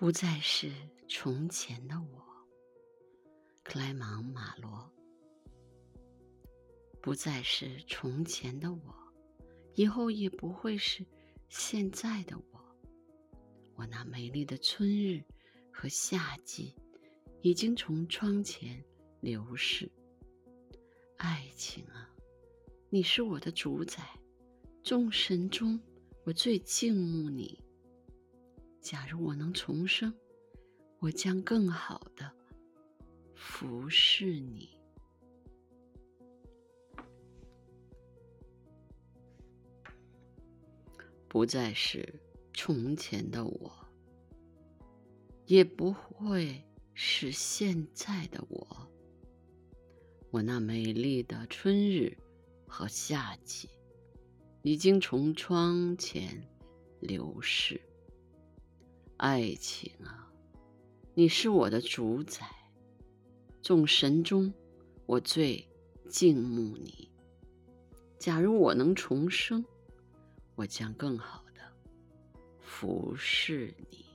不再是从前的我，克莱芒·马罗。不再是从前的我，以后也不会是现在的我。我那美丽的春日和夏季已经从窗前流逝。爱情啊，你是我的主宰，众神中我最敬慕你。假如我能重生，我将更好的服侍你。不再是从前的我，也不会是现在的我。我那美丽的春日和夏季，已经从窗前流逝。爱情啊，你是我的主宰，众神中我最敬慕你。假如我能重生，我将更好的服侍你。